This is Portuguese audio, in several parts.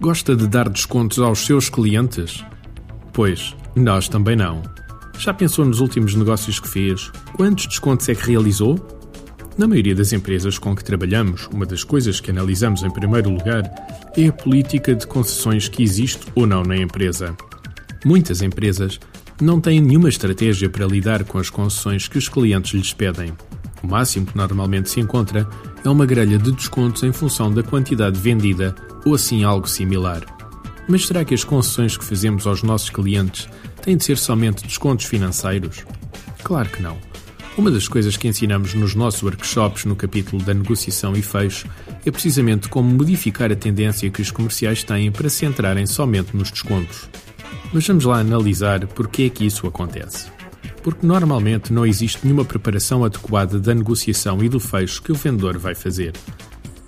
Gosta de dar descontos aos seus clientes? Pois, nós também não. Já pensou nos últimos negócios que fez? Quantos descontos é que realizou? Na maioria das empresas com que trabalhamos, uma das coisas que analisamos em primeiro lugar é a política de concessões que existe ou não na empresa. Muitas empresas não têm nenhuma estratégia para lidar com as concessões que os clientes lhes pedem. O máximo que normalmente se encontra é uma grelha de descontos em função da quantidade vendida ou assim algo similar. Mas será que as concessões que fazemos aos nossos clientes têm de ser somente descontos financeiros? Claro que não. Uma das coisas que ensinamos nos nossos workshops no capítulo da negociação e fecho é precisamente como modificar a tendência que os comerciais têm para se centrarem somente nos descontos. Mas vamos lá analisar porque é que isso acontece. Porque normalmente não existe nenhuma preparação adequada da negociação e do fecho que o vendedor vai fazer.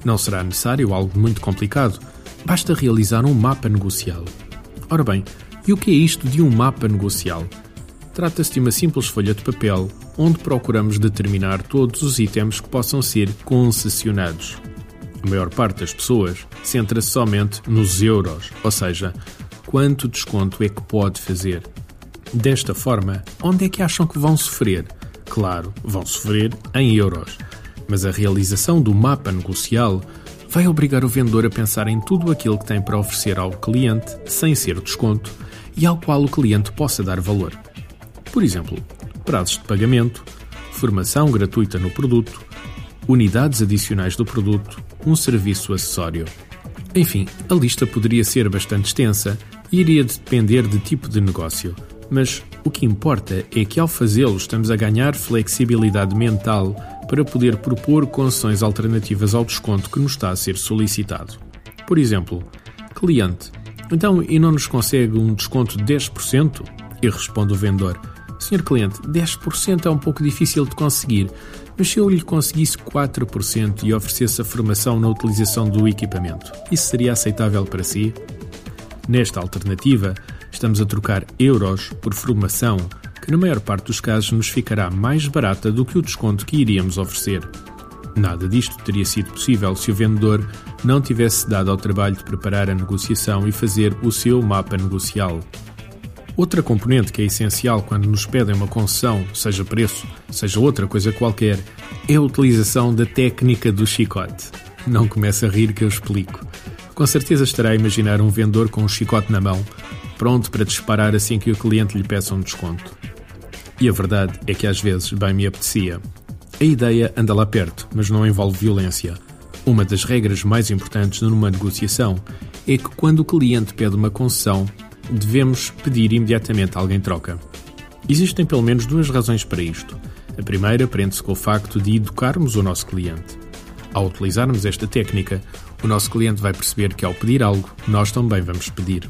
Não será necessário algo muito complicado, basta realizar um mapa negocial. Ora bem, e o que é isto de um mapa negocial? Trata-se de uma simples folha de papel onde procuramos determinar todos os itens que possam ser concessionados. A maior parte das pessoas centra-se somente nos euros, ou seja, quanto desconto é que pode fazer. Desta forma, onde é que acham que vão sofrer? Claro, vão sofrer em euros. Mas a realização do mapa negocial vai obrigar o vendedor a pensar em tudo aquilo que tem para oferecer ao cliente, sem ser desconto, e ao qual o cliente possa dar valor. Por exemplo, prazos de pagamento, formação gratuita no produto, unidades adicionais do produto, um serviço acessório. Enfim, a lista poderia ser bastante extensa e iria depender de tipo de negócio, mas o que importa é que ao fazê-lo estamos a ganhar flexibilidade mental para poder propor concessões alternativas ao desconto que nos está a ser solicitado. Por exemplo, cliente, então e não nos consegue um desconto de 10%? E responde o vendedor, Senhor cliente, 10% é um pouco difícil de conseguir, mas se eu lhe conseguisse 4% e oferecesse a formação na utilização do equipamento, isso seria aceitável para si? Nesta alternativa, estamos a trocar euros por formação, que na maior parte dos casos nos ficará mais barata do que o desconto que iríamos oferecer. Nada disto teria sido possível se o vendedor não tivesse dado ao trabalho de preparar a negociação e fazer o seu mapa negocial. Outra componente que é essencial quando nos pedem uma concessão, seja preço, seja outra coisa qualquer, é a utilização da técnica do chicote. Não comece a rir que eu explico. Com certeza estará a imaginar um vendedor com um chicote na mão, pronto para disparar assim que o cliente lhe peça um desconto. E a verdade é que às vezes bem me apetecia. A ideia anda lá perto, mas não envolve violência. Uma das regras mais importantes numa negociação é que quando o cliente pede uma concessão, devemos pedir imediatamente alguém troca. Existem pelo menos duas razões para isto. A primeira prende-se com o facto de educarmos o nosso cliente. Ao utilizarmos esta técnica, o nosso cliente vai perceber que ao pedir algo, nós também vamos pedir.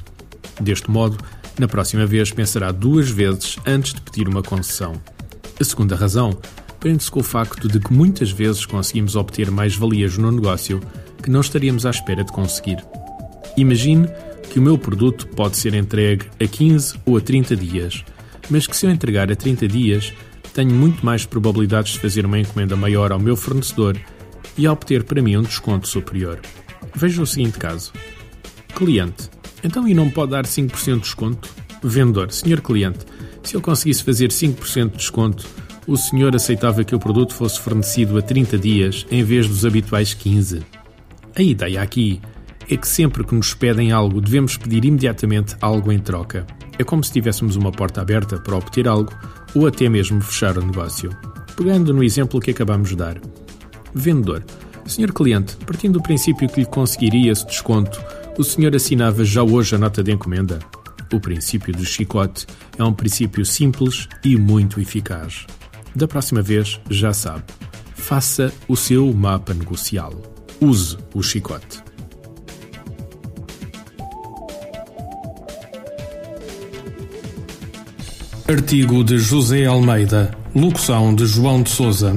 Deste modo, na próxima vez pensará duas vezes antes de pedir uma concessão. A segunda razão prende-se com o facto de que muitas vezes conseguimos obter mais valias no negócio que não estaríamos à espera de conseguir. Imagine que o meu produto pode ser entregue a 15 ou a 30 dias, mas que se eu entregar a 30 dias, tenho muito mais probabilidades de fazer uma encomenda maior ao meu fornecedor e obter para mim um desconto superior. Veja o seguinte caso. Cliente. Então e não pode dar 5% de desconto? Vendedor. Senhor cliente, se eu conseguisse fazer 5% de desconto, o senhor aceitava que o produto fosse fornecido a 30 dias em vez dos habituais 15. A ideia aqui é que sempre que nos pedem algo, devemos pedir imediatamente algo em troca. É como se tivéssemos uma porta aberta para obter algo ou até mesmo fechar o negócio. Pegando no exemplo que acabamos de dar. Vendedor. Senhor cliente, partindo do princípio que lhe conseguiria esse desconto, o senhor assinava já hoje a nota de encomenda? O princípio do chicote é um princípio simples e muito eficaz. Da próxima vez, já sabe. Faça o seu mapa negocial. Use o chicote. Artigo de José Almeida, locução de João de Souza,